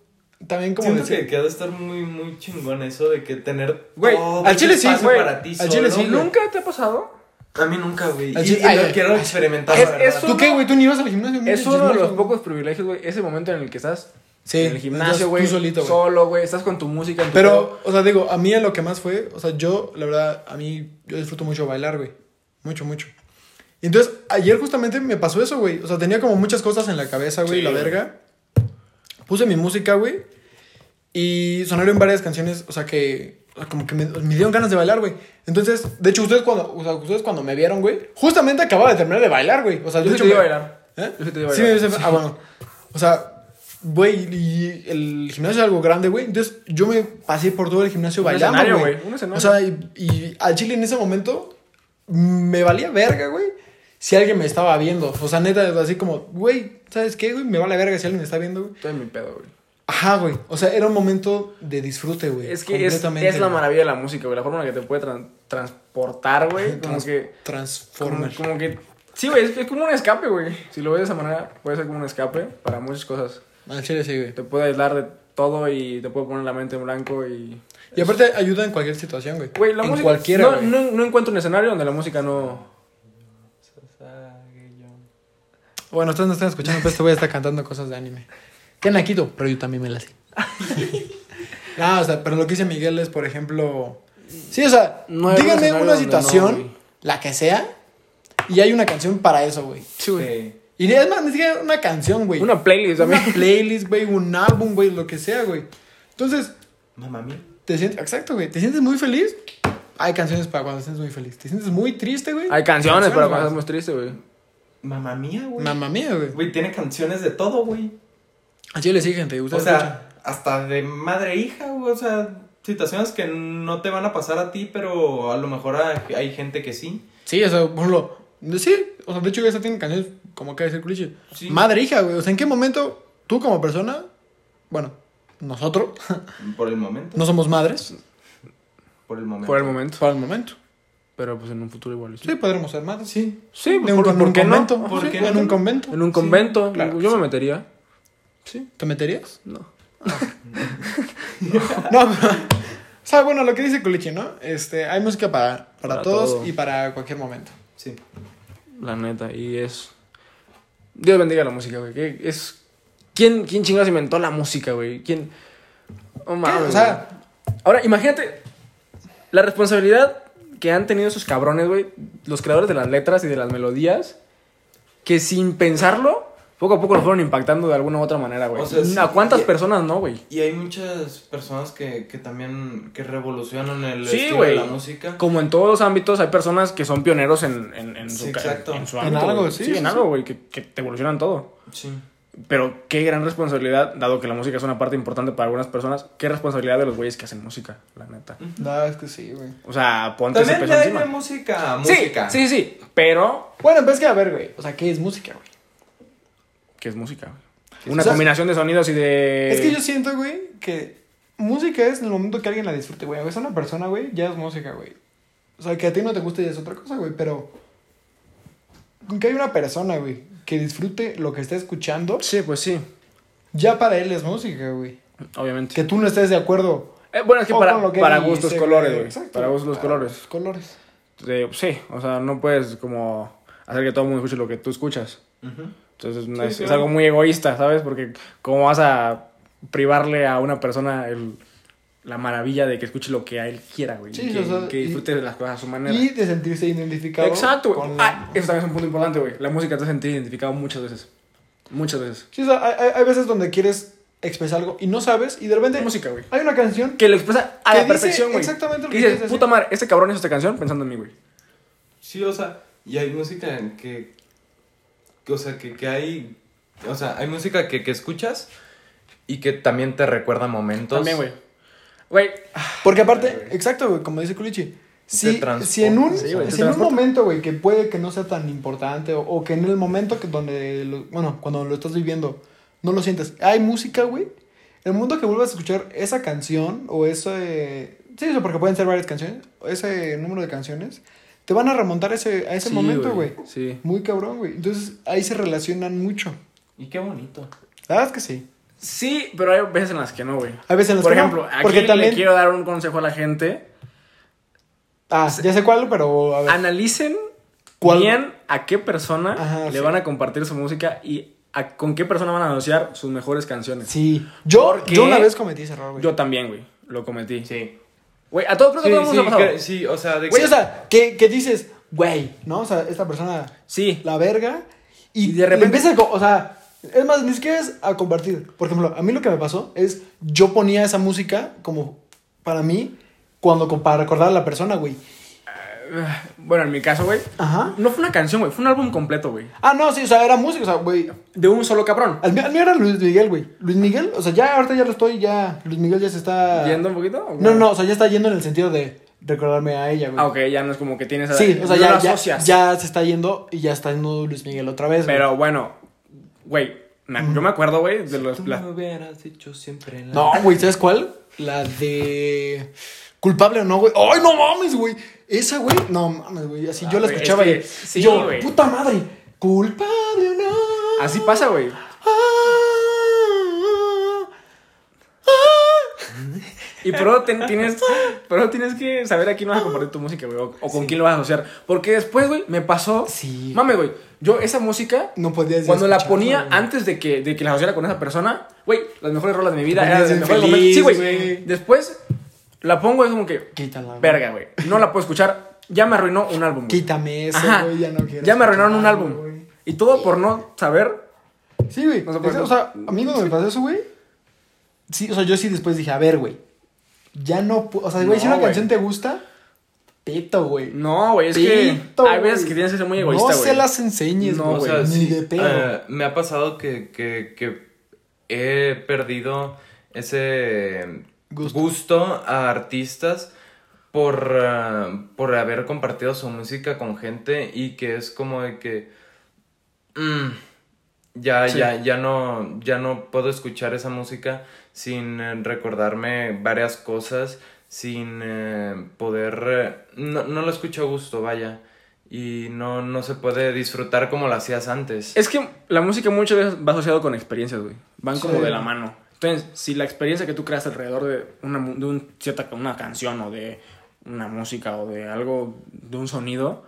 también como Siento decía- que, ha de estar muy, muy chingón eso de que tener Güey, todo al chile sí, güey. para ti Al chile sí, güey. ¿Nunca te ha pasado? A mí nunca, güey. Al Y, chile- y ay, lo ay, quiero experimentar, Es- la verdad. eso- ¿Tú qué, güey? ¿Tú ni ibas al gimnasio? Es uno de los pocos privilegios, güey. Ese momento en el que estás Sí, en el gimnasio, güey. tú solito, güey. Solo, güey. Estás con tu música en tu Pero, o sea, digo, a mí lo que más fue, o sea, yo, la verdad, a mí, yo disfruto mucho bailar, güey. Mucho, mucho. Y entonces, ayer justamente me pasó eso, güey. O sea, tenía como muchas cosas en la cabeza, güey, Sí, la güey. verga. Puse mi música, güey. Y sonaron varias canciones, o sea, que o sea, como que me, me dieron ganas de bailar, güey. Entonces, de hecho, ustedes cuando, o sea, ustedes cuando me vieron, güey, justamente acababa de terminar de bailar, güey. O sea, Yo sí hecho, te iba a bailar. ¿Eh? Yo sí te iba a Sí, bailar. me- ah, bueno. O sea, güey, y el gimnasio es algo grande, güey. Entonces, yo me pasé por todo el gimnasio Un bailando, escenario, güey. güey, un escenario. O sea, y, y al chile en ese momento me valía verga, güey. Si alguien me estaba viendo. O sea, neta, así como, güey, ¿sabes qué, güey? Me vale verga si alguien me está viendo, güey. Estoy en mi pedo, güey. Ajá, güey. O sea, era un momento de disfrute, güey. Es que es, es la maravilla de la música, güey. La forma en la que te puede tran- transportar, güey. Como Trans- que. Como, Transformer. como que. Sí, güey. Es, es como un escape, güey. Si lo ves de esa manera, puede ser como un escape para muchas cosas. Al chile sí, güey. Te puede aislar de todo y te puede poner la mente en blanco y. Y aparte ayuda en cualquier situación, güey. Güey, la en música. cualquiera, no, güey. no, no encuentro un escenario donde la música no. Bueno, ustedes no están escuchando, pero este güey está cantando cosas de anime. Qué naquito, pero yo también me la sé. no, o sea, pero lo que dice Miguel es, por ejemplo. Sí, o sea, No hay un díganme una situación, no, la que sea, y hay una canción para eso, güey. Sí, güey. Sí. Y es más, ni siquiera una canción, güey. Una playlist Una también. playlist, güey, un álbum, güey, lo que sea, güey. Entonces, Mamá mía. te sientes, exacto, güey, te sientes muy feliz. Hay canciones para cuando te sientes muy feliz. Te sientes muy triste, güey. Hay canciones para cuando estás muy triste, güey. Mamá mía, güey. Mamma mía, güey. Güey, tiene canciones de todo, güey. A Chile sí, gente. O Ustedes sea, hasta de madre e hija, güey. O sea, situaciones que no te van a pasar a ti, pero a lo mejor hay, gente que sí. Sí, o sea, por ejemplo, sí, o sea, de hecho, esa tiene canciones como acaba de decir cliché. Sí. Madre, hija, güey. O sea, ¿en qué momento tú como persona, bueno, nosotros, Por el momento. no somos madres, Por el momento. Por el momento. por el momento? Pero pues en un futuro igual. Sí, podremos ser madres. Sí. Sí, pues, un, ¿por, no? convento. ¿Por sí, qué en no? un convento. En un convento. claro, yo sí. me metería. ¿Te meterías? No. No, pero, o sea, bueno, lo que dice Culichi, ¿no? Este, hay música para, para, Para todos todo. y para cualquier momento. Sí. La neta. Y es. Dios bendiga la música, güey. que Es. ¿Quién, quién chingados inventó la música, güey? ¿Quién.? Oh, mames, O sea, güey. Ahora, imagínate la responsabilidad que han tenido esos cabrones, güey. Los creadores de las letras y de las melodías. Que sin pensarlo, poco a poco lo fueron impactando de alguna u otra manera, güey. O sea, sí, ¿A cuántas y- personas no, güey? Y hay muchas personas que, que también que revolucionan el Sí, estilo de la música. Como en todos los ámbitos, hay personas que son pioneros en, en, en su, Sí, exacto. en su En ámbito, algo, güey. sí, Sí, sí, en sí. algo, güey, que, que te evolucionan todo. Sí. Pero qué gran responsabilidad, dado que la música es una parte importante para algunas personas, qué responsabilidad de los güeyes que hacen música, la neta. no, es que sí, güey. O sea, ponte ese También peso hay encima. de música, Sí, música. sí, sí, pero Bueno, pues es que a ver, güey. O sea, ¿qué es música, güey? ¿qué es música? güey? Una O sea, combinación de sonidos y de... Es que yo siento, güey, que música es en el momento que alguien la disfrute, güey. A veces una persona, güey, ya es música, güey. O sea, que a ti no te guste ya es otra cosa, güey, pero... Con que hay una persona, güey, que disfrute lo que está escuchando, Sí, pues sí, ya para él es música, güey. obviamente. Que tú no estés de acuerdo. Eh, bueno, es que para, con lo que para dice, gustos colores, güey. Exacto. Para gustos Para colores. colores. Eh, sí, o sea, no puedes como hacer que todo el mundo escuche lo que tú escuchas. Entonces Sí, es, es algo muy egoísta, ¿sabes? Porque cómo vas a privarle a una persona el, la maravilla de que escuche lo que a él quiera, güey. Sí, y que, o sea, que y- disfrute de las cosas a su manera. Y de sentirse identificado. Exacto, güey. Ah, eso también es un punto importante, güey. La música te hace sentir identificado muchas veces. Muchas veces. Sí, o sea, hay, hay- hay veces donde quieres expresar algo y no sabes y de repente Música, güey. hay una canción Que lo expresa a la perfección, güey. exactamente lo Que que dices, puta madre, este cabrón hizo esta canción pensando en mí, güey. Sí, o sea, y hay música que, que, o sea, que, que hay, o sea, hay música que, que escuchas Y que también te recuerda momentos. También, güey. Güey, Porque aparte, exacto, güey, como dice Culichi, si, si en un, Sí, güey, si en un momento, güey, que puede que no sea tan importante o, o que en el momento que donde, lo- bueno, cuando lo estás viviendo, no lo sientes, hay música, güey, el momento que vuelvas a escuchar esa canción o ese, sí, eso porque pueden ser varias canciones, ese número de canciones, te van a remontar a ese, a ese Sí, momento, güey. Sí. Muy cabrón, güey. Entonces ahí se relacionan mucho. y qué bonito. La verdad es que sí. Sí, pero hay veces en las que no, güey. Hay veces en las Por que no, ejemplo, aquí también- le quiero dar un consejo a la gente. Ah, ya sé cuál, pero a ver. Analicen ¿Cuál? bien a qué persona Ajá, le sí. van a compartir su música y a- con qué persona van a asociar sus mejores canciones. Sí. Yo, Porque- yo una vez cometí ese error, güey. Yo también, güey. Lo cometí. Sí. Güey, a todos creo que Sí, a todos sí, nos ha pasado. que- sí, o sea, de Güey, que- o sea, que, que dices, güey, ¿no? O sea, esta persona, Sí. la verga. Y, Y de repente- empieza o sea, es más, ni siquiera es a compartir. Por ejemplo, a mí lo que me pasó es, yo ponía esa música como para mí, cuando, para recordar a la persona, güey. Bueno, en mi caso, güey. Ajá. No fue una canción, güey. Fue un álbum completo, güey. Ah, no, sí, o sea, era música, o sea, güey. De un solo cabrón. Al mío, al mío era Luis Miguel, güey. Luis Miguel, o sea, ya ahorita ya lo estoy, ya. Luis Miguel ya se está. ¿Yendo un poquito? o No, no, o sea, ya está yendo en el sentido de recordarme a ella, güey. Ah, ok, ya no es como que tienes... Sí, o sea, no ya, ya, ya se está yendo y ya está yendo Luis Miguel otra vez, güey. Pero bueno, güey. Yo me acuerdo, güey, de los... Tú la- me hubieras dicho siempre la- No, güey, ¿sabes cuál? La de. Culpable o no, güey. ¡Ay, no mames, güey! Esa, güey. No mames, güey. Así yo la güey, escuchaba es que- y. sí, yo, güey. puta madre. Culpable o no. Así pasa, güey. Ah, ah. Y pero ten- tienes, pero tienes que saber a quién vas a compartir tu música, güey. O, o con quién lo vas a asociar. Porque después, güey, me pasó. Sí. Mames, güey. Yo esa música, No podías cuando la ponía güey. antes de que, de que la asociara con esa persona, güey, las mejores rolas de mi vida eran mejores. Sí, güey. güey. Después la pongo y es como que. Quítala, güey. Verga, güey. No la puedo escuchar. Ya me arruinó un álbum. Quítame eso, Ajá. güey. Ya no quiero. Ya me arruinaron un álbum. güey. Y todo por no saber. Sí, güey. No o sea, a mí cuando me pasó eso, güey. Sí, o sea, yo sí después dije, a ver, güey. Ya no O sea, güey, si No, una güey. canción te gusta, pito, güey. No, güey. Es Pito, que hay veces que tienes que ser muy egoísta, No güey. se las enseñes, No, güey. O sea, ni sí, de pedo. eh, me ha pasado que, que, que he perdido ese Gusto. gusto, a artistas por, eh, por haber compartido su música con gente y que es como de que mm, ya, Sí. ya, ya no, ya no puedo escuchar esa música sin eh, recordarme varias cosas, sin eh, poder, eh, no, no lo escucho a gusto, vaya. Y no, no se puede disfrutar como lo hacías antes. Es que la música muchas veces va asociado con experiencias, güey. Van como Sí. de la mano. Entonces, si la experiencia que tú creas alrededor de una, mu- de un, cierta una canción o de una música o de algo, de un sonido,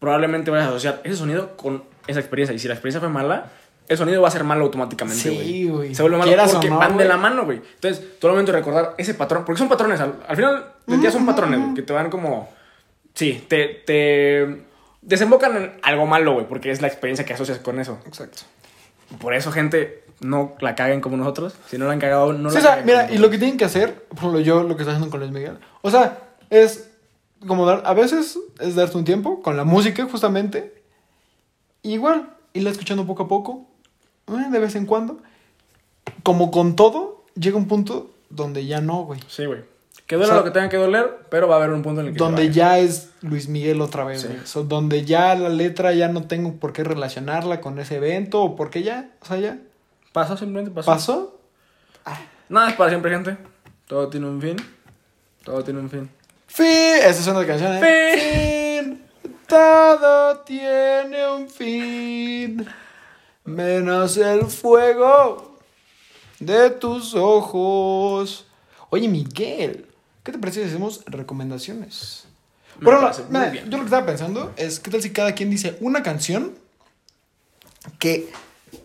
probablemente vayas a asociar ese sonido con esa experiencia. Y si la experiencia fue mala, el sonido va a ser malo automáticamente, Sí, güey. Se vuelve malo Quieras porque no, van de güey. la mano, güey. Entonces, todo el momento recordar ese patrón, porque son patrones, al, al final del día son patrones, güey, que te van como... Sí, te, te desembocan en algo malo, güey, porque es la experiencia que asocias con eso. Exacto. Por eso, gente, no la caguen como nosotros. Si no la han cagado, no Sí, la o sea, caguen mira, y lo que tienen que hacer, por ejemplo, yo lo que estoy haciendo con Luis Miguel, o sea, es como dar, a veces es darte un tiempo con la música, justamente, igual, irla escuchando poco a poco, eh, de vez en cuando, como con todo, llega un punto donde ya no, güey. Sí, güey. Que duela O sea, lo que tenga que doler, pero va a haber un punto en el que. Donde ya es Luis Miguel otra vez, Sí. güey. So, donde ya la letra ya no tengo por qué relacionarla con ese evento, o porque ya, o sea, ya Pasó, simplemente pasó. pasó. Nada es para siempre, gente. Todo tiene un fin. Todo tiene un fin. Fin. Esa es una canción, ¿eh? Fin. Todo tiene un fin. Menos el fuego de tus ojos. Oye, Miguel, ¿qué te parece si hacemos recomendaciones? Me mira, bien. yo lo que estaba pensando es, ¿qué tal si cada quien dice una canción que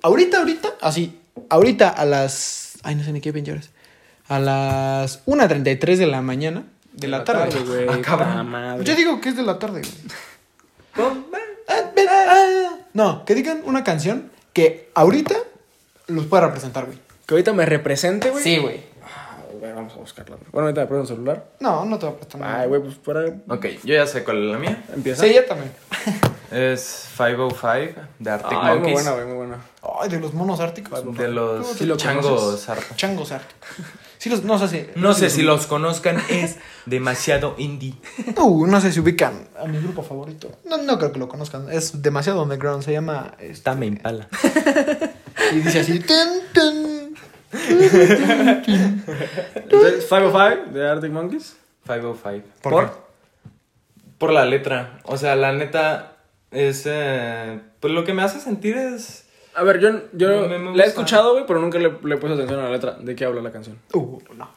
ahorita, ahorita, así, ahorita a las, ay, no sé ni qué pinches, a las 1.33 de la mañana, de la, tarde. güey. Ah, madre. Yo digo que es de la tarde, güey. Ah, ah. No, que digan una canción que ahorita los pueda representar, güey. Que ahorita me represente, güey. güey. Ah, güey, vamos a buscarla. Bueno, ahorita me presto el celular. No, no te va a prestar nada. Ay, güey, pues fuera. Ok, yo ya sé cuál es la mía. Empieza. Sí, ya también. Es 505 de Arctic Ay, muy Monkeys. buena, güey, muy buena. Ay, de los monos árticos. De los Sí lo changos zarpa. Changos árticos. Sí, los, no sé si. No sé si los conozcan, es demasiado indie. Uh, no sé si ubican a mi grupo favorito. No, no creo que lo conozcan. Es demasiado underground. Se llama. este, Tame Impala. Y dice así. "Tun, tun". Entonces, 505 de Arctic Monkeys. 505. ¿Por ¿Por? qué? Por la letra. O sea, la neta es. eh, pues lo que me hace sentir es. A ver, yo, yo Me- me la he escuchado, güey, pero nunca le, le he puesto atención a la letra. ¿De qué habla la canción? Uh, no.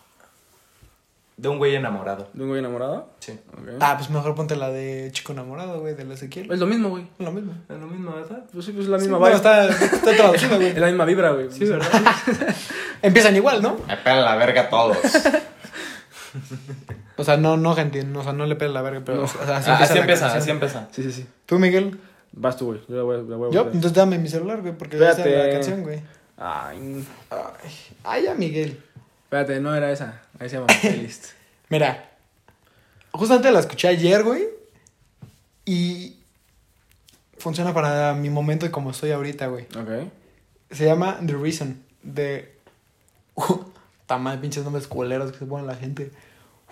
De un güey enamorado. ¿De un güey enamorado? Sí. Ah, pues mejor ponte la de Chico Enamorado, güey, del Ezequiel. Es lo mismo, güey. Es lo mismo. Es lo mismo, ¿verdad? Pues sí, pues es la Sí, misma bueno, está, está traducido, güey. Es la misma vibra, güey. Sí, ¿verdad? Empiezan igual, ¿no? Me pegan la verga todos. O sea, no, no, gente, no, o sea, no le peles la verga, pero No. o sea, así, empieza, la así empieza. Sí, sí, sí. ¿Tú, Miguel? Vas tú, güey. Yo la voy, a- la voy a Yo, entonces dame mi celular, güey, porque esa es la canción, güey. Ay, Ay, ay, ya, Miguel. espérate, no era esa. Ahí se llama playlist. Mira, justamente la escuché ayer, güey, y funciona para mi momento y como estoy ahorita, güey. ok. Se llama The Reason, de... Está mal, pinches nombres culeros que se ponen la gente.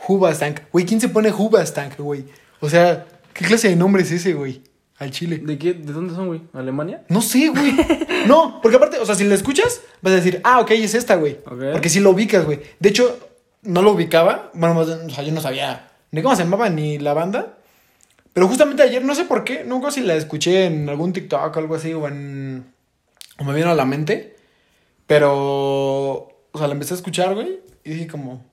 Hubastank. Güey, ¿quién se pone Hubastank, güey? O sea, ¿qué clase de nombre es ese, güey? Al chile. ¿De qué? ¿De dónde son, güey? ¿Alemania? No sé, güey. No, porque aparte, o sea, si la escuchas, vas a decir, ah, ok, es esta, güey. Porque si lo ubicas, güey. De hecho, no lo ubicaba. Bueno, o sea, yo no sabía ni cómo se llamaba ni la banda. Pero justamente ayer, no sé por qué, nunca si la escuché en algún TikTok o algo así, o en. O me vino a la mente. Pero. O sea, la empecé a escuchar, güey. Y dije, como.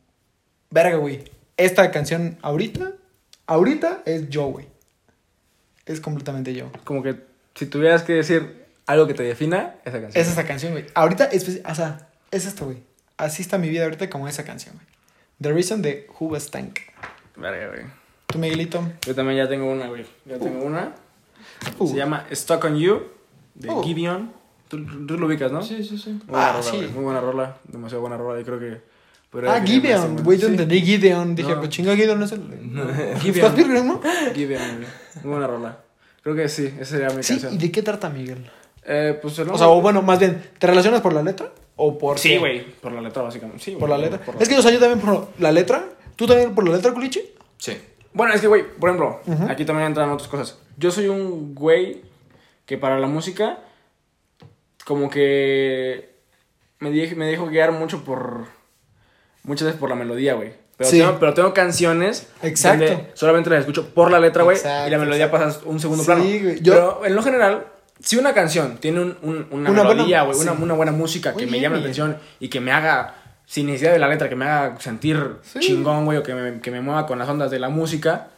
Verga, güey. Esta canción ahorita. Ahorita es yo, güey. Es completamente yo. Como que si tuvieras que decir algo que te defina, esa canción. Es esa canción, güey. Ahorita, espe- o sea, es esto, güey. Así está mi vida ahorita como esa canción, güey. The Reason de Hubastank. Verga, güey. ¿Tú, Miguelito? Yo también ya tengo una, güey. Ya tengo una. Uh. Se llama Stuck on You, de Uh. Gideon. ¿Tú, tú lo ubicas, ¿no? Sí, sí, sí. Muy buena Ah, rola, sí. Muy buena rola. Demasiado buena rola. Yo creo que. Podría Ah, Gideon. Güey, yo entendí Gideon. Dije, No. pues chinga Gideon es el... Gideon. Scott Pilgrim, ¿no? Gideon, güey. Muy buena rola. Creo que sí, esa sería mi Sí, canción. ¿y de qué trata, Miguel? Eh, pues el O sea, o bueno, más bien, ¿te relacionas por la letra? ¿O por Sí, güey. Por la letra, básicamente. Sí, güey. ¿Por la letra? por la- Es que, o sea, yo también por la letra. ¿Tú también por la letra, Culichi? Sí. Bueno, es que, güey, por ejemplo, aquí también entran otras cosas. Yo soy un güey que para la música, como que me, dije, me dejo guiar mucho por. Muchas veces por la melodía, güey. Pero, Sí. tengo, pero tengo canciones Exacto. donde solamente las escucho por la letra, güey, y la melodía pasa un segundo Sí, plano. güey, yo- Pero en lo general, si una canción tiene un- un- una, melodía, güey, una, sí. una buena música Muy que me llame la atención y que me haga, sin necesidad de la letra, que me haga sentir chingón, güey, o que me, que me mueva con las ondas de la música,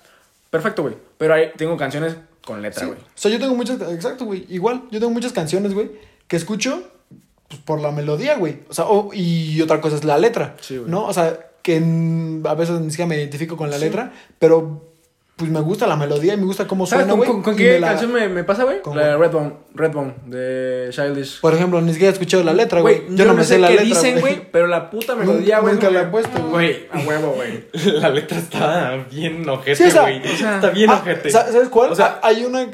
perfecto, güey. Pero ahí tengo canciones con letra, güey. O sea, yo tengo muchas... Exacto, güey. Igual, yo tengo muchas canciones, güey, que escucho pues, por la melodía, güey. O sea, o- y otra cosa es la letra. Sí, güey. ¿No? O sea, que a veces ni siquiera me identifico con la letra, pero pues me gusta la melodía y me gusta cómo ¿Sabes suena, güey. con- con qué me la- canción me, me pasa, güey? ¿Con La de Redbone, Redbone, de Childish. Por ejemplo, ni siquiera he escuchado la letra, güey. Yo, no me sé la qué letra, dicen, güey, pero la puta melodía, güey. nunca la he puesto, Güey, a huevo, güey. La letra está bien ojete, Sí, o sea, güey. está bien Ah, ojete. sa- ¿Sabes cuál? O sea- Ah, hay una...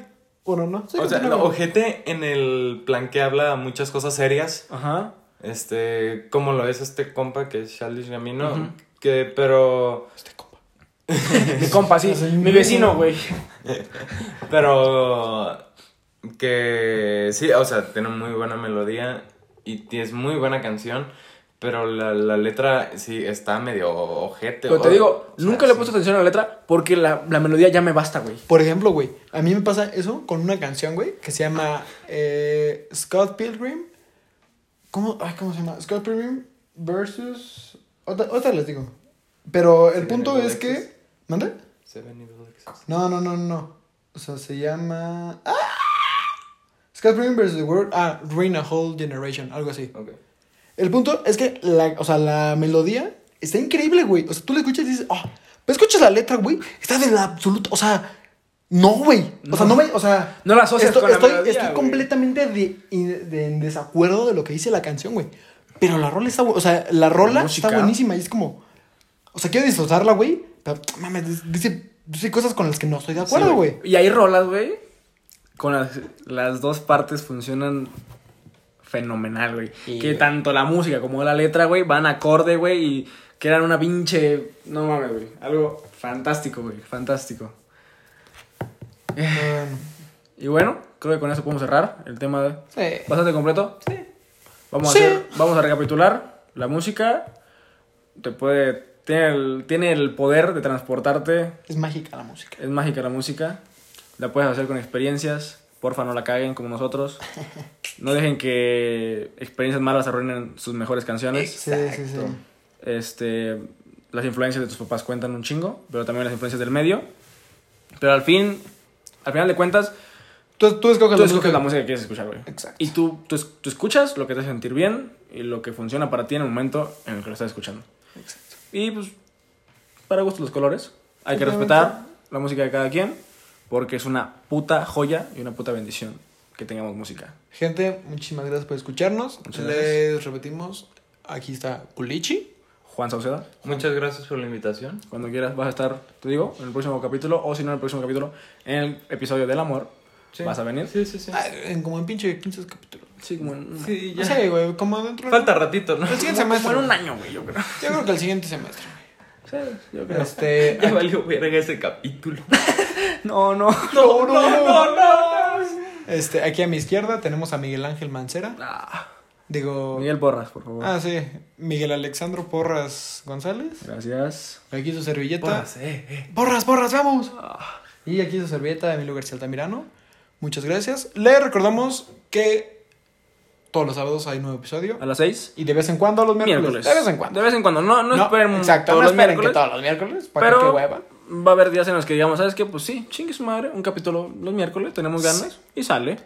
Bueno, no. Sí, o sea, no, ojete en el plan que habla muchas cosas serias. Ajá. Este, como lo es este compa que es Charles Gamino. Ujú. Que, pero. Este compa. Mi compa, sí. Así Mi vecino, güey. Pero. Que sí, o sea, tiene muy buena melodía y es muy buena canción. Pero la, la letra sí está medio ojete. Pero te digo, o sea, nunca le he sí. puesto atención a la letra porque la, la melodía ya me basta, güey. Por ejemplo, güey, a mí me pasa eso con una canción, güey, que se llama eh, Scott Pilgrim. ¿Cómo, ay, ¿Cómo se llama? Scott Pilgrim versus... Otra, otra les digo. Pero el punto es que... ¿Mande? No, no, no, no. O sea, se llama... ¡Ah! Scott Pilgrim versus the World... Ah, Ruin a Whole Generation, algo así. Ok. El punto es que la, o sea, la melodía está increíble, güey. O sea, tú la escuchas y dices, oh, pero escuchas la letra, güey. Está de la absoluta, o sea, no, güey. O sea, no me, o sea, No la asocias estoy, con la estoy, melodía, estoy completamente de, de- en desacuerdo de lo que dice la canción, güey. Pero la rola está, o sea, la rola está buenísima y es como, o sea, quiero disfrutarla, güey. Pero, mames, dice, dice cosas con las que no estoy de acuerdo, Sí, güey. Y hay rolas, güey, con las, las dos partes funcionan fenomenal, güey. Que tanto la música como la letra, güey, van acorde, güey, y crean una pinche... No mames, güey. Algo fantástico, güey. Fantástico. Bueno, Y bueno, creo que con eso podemos cerrar el tema. De... sí. ¿Bastante completo? Sí. Vamos Sí. a hacer, vamos a recapitular. La música te puede... Tiene el, tiene el poder de transportarte Es mágica la música. Es mágica la música. La puedes hacer con experiencias, Porfa, no la caguen como nosotros. No dejen que experiencias malas arruinen sus mejores canciones. Sí, sí, sí. Este, las influencias de tus papás cuentan un chingo, pero también las influencias del medio. Pero al fin, al final de cuentas, Tú, tú escoges tú la escoges música. la música que quieres escuchar, güey. Exacto. Y tú, tú, tú escuchas lo que te hace sentir bien y lo que funciona para ti en el momento en el que lo estás escuchando. Exacto. Y pues, para gustos los colores. Hay que respetar la música de cada quien, porque es una puta joya y una puta bendición que tengamos música. Gente, muchísimas gracias por escucharnos. Muchas Les repetimos, aquí está Culichi. Juan Sauceda, Muchas gracias por la invitación. cuando quieras vas a estar, te digo, en el próximo capítulo, o si no en el próximo capítulo, en el episodio del amor. Sí. ¿Vas a venir? Sí, sí, sí. Ah, en como en pinche 15 capítulos. Sí, como en, Sí, No ya. sé, güey, como dentro de- Falta ratito, ¿no? El siguiente como semestre. en un año, güey, yo creo. Yo creo que el siguiente semestre. Sí, yo creo. Este. Ya valió verga ese capítulo. No, no. No, no, no, no. Este, aquí a mi izquierda tenemos a Miguel Ángel Mancera. Ah, Digo. Miguel Porras, por favor. Ah, sí. Miguel Alexandro Porras González. Gracias. Aquí su servilleta. Porras, eh, eh. Porras, porras, vamos. Y aquí su servilleta de Emilio García Altamirano. Muchas gracias. Le recordamos que todos los sábados hay nuevo episodio. A las 6. Y de vez en cuando los miércoles. Miércoles. De vez en cuando. De vez en cuando. No, no, esperen exacto, todos no los esperen que miércoles. todos los miércoles. Para Pero que hueva. va a haber días en los que digamos, ¿sabes qué? Pues sí, chingue su madre, un capítulo los miércoles, tenemos ganas y sale.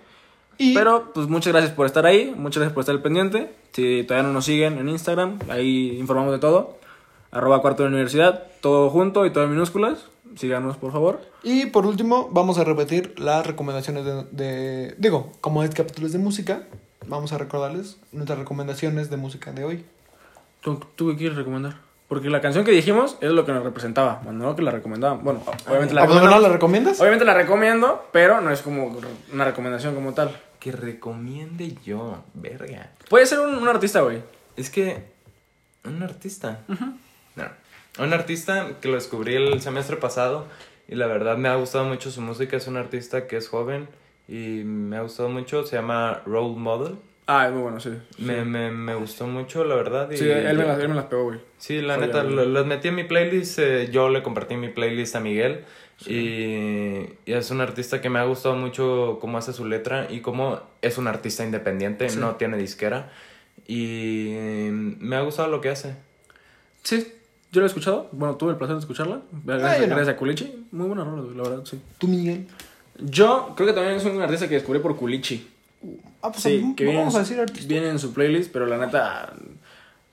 Y Pero, pues muchas gracias por estar ahí, muchas gracias por estar al pendiente. Si todavía no nos siguen en Instagram, ahí informamos de todo. Arroba cuarto de la universidad, todo junto y todo en minúsculas. Síganos, por favor. Y por último, vamos a repetir las recomendaciones de, de- Digo, como es capítulos de música, vamos a recordarles nuestras recomendaciones de música de hoy. ¿Tú, tú qué quieres recomendar? Porque la canción que dijimos es lo que nos representaba. Bueno, no que la recomendaban. Bueno, obviamente la, ¿A vos no recomiendo, la recomiendas? obviamente la recomiendo, pero no es como una recomendación como tal. Que recomiende yo, verga. Puede ser un, un artista, güey. Es que. Un artista. No. Un artista que lo descubrí el semestre pasado. Y la verdad me ha gustado mucho su música. Es un artista que es joven. Y me ha gustado mucho. Se llama Role Model. Ah, es muy bueno, sí. Me, me, me gustó mucho, la verdad. Y Sí, él me las, él me las pegó, güey. Sí, la Joya, neta, lo- los metí en mi playlist. eh, yo le compartí mi playlist a Miguel. Y, y es un artista que me ha gustado mucho cómo hace su letra y cómo es un artista independiente, Sí. no tiene disquera. Y me ha gustado lo que hace. Sí, yo la he escuchado. Bueno, tuve el placer de escucharla. Gracias, Ah, yo no. gracias a Culichi. Muy buena rola, la verdad, sí. Tú, Miguel. Yo creo que también es un artista que descubrí por Culichi. Ah, pues Sí, que viene en, a su, decir artista. viene en su playlist, pero la neta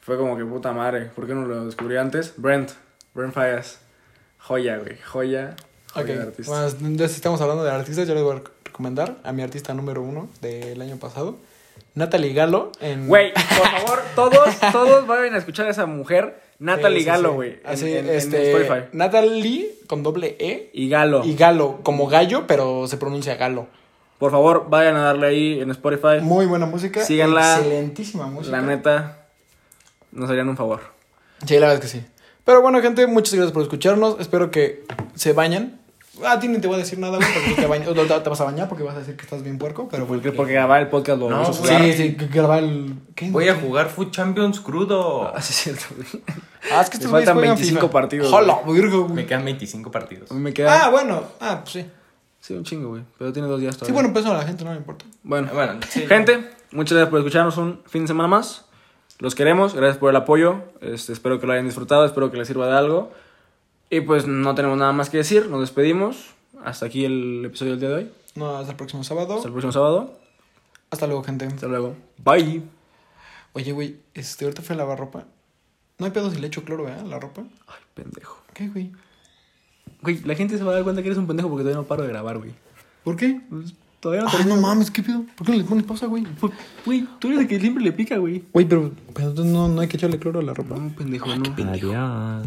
fue como que puta madre. ¿Por qué no lo descubrí antes? Brent, Brent Fallas. Joya, güey, joya. Ok, joya de artista. bueno, entonces estamos hablando de artistas. Yo les voy a recomendar a mi artista número uno del año pasado, Natalie Galo. En... Güey, por favor, todos, todos vayan a escuchar a esa mujer, Natalie Sí, sí, Galo, güey. Así, en, en este, Spotify. Natalie con doble E Y Galo. y Galo, como gallo, pero se pronuncia Galo. Por favor, vayan a darle ahí en Spotify. Muy buena música. Síganla. Excelentísima música. La neta, nos harían un favor. Sí, la verdad es que sí. Pero bueno, gente, muchas gracias por escucharnos. Espero que se bañen. A ti ni te voy a decir nada, güey, porque te, vas a bañar porque vas a decir que estás bien puerco, pero Porque, porque grabar el podcast lo No, vamos a. Sí, sí, grabar el... ¿qué? Voy a jugar Food Champions crudo. Ah, sí, es cierto, güey. Ah, es que Me estos güeyes faltan juegan 25 FIFA. partidos, Hola, virgo, güey. Me quedan 25 partidos. Me. Ah, bueno. Ah, pues sí. Sí, un chingo, güey. Pero tiene dos días todavía. Sí, bueno, pues eso a la gente no le importa. Bueno, Bueno, sí. gente, muchas gracias por escucharnos un fin de semana más. Los queremos, gracias por el apoyo. Este, espero que lo hayan disfrutado, espero que les sirva de algo. Y pues no tenemos nada más que decir, nos despedimos. Hasta aquí el episodio del día de hoy. No, hasta el próximo sábado. Hasta el próximo sábado. Hasta luego, gente. Hasta luego. Bye. Oye, güey, este, ahorita fui a lavar ropa. No hay pedo si le echo cloro, ¿eh? a La ropa. Ay, pendejo. ¿Qué, güey? Güey, la gente se va a dar cuenta que eres un pendejo porque todavía no paro de grabar, güey. ¿Por qué? Pues, todavía no Ah, no mames, ¿qué pedo? ¿Por qué no le pones pausa, güey? Pues, Güey, tú eres el que siempre le pica, güey. Güey, pero, pero entonces no, no hay que echarle cloro a la ropa. No, pendejo, no. Adiós.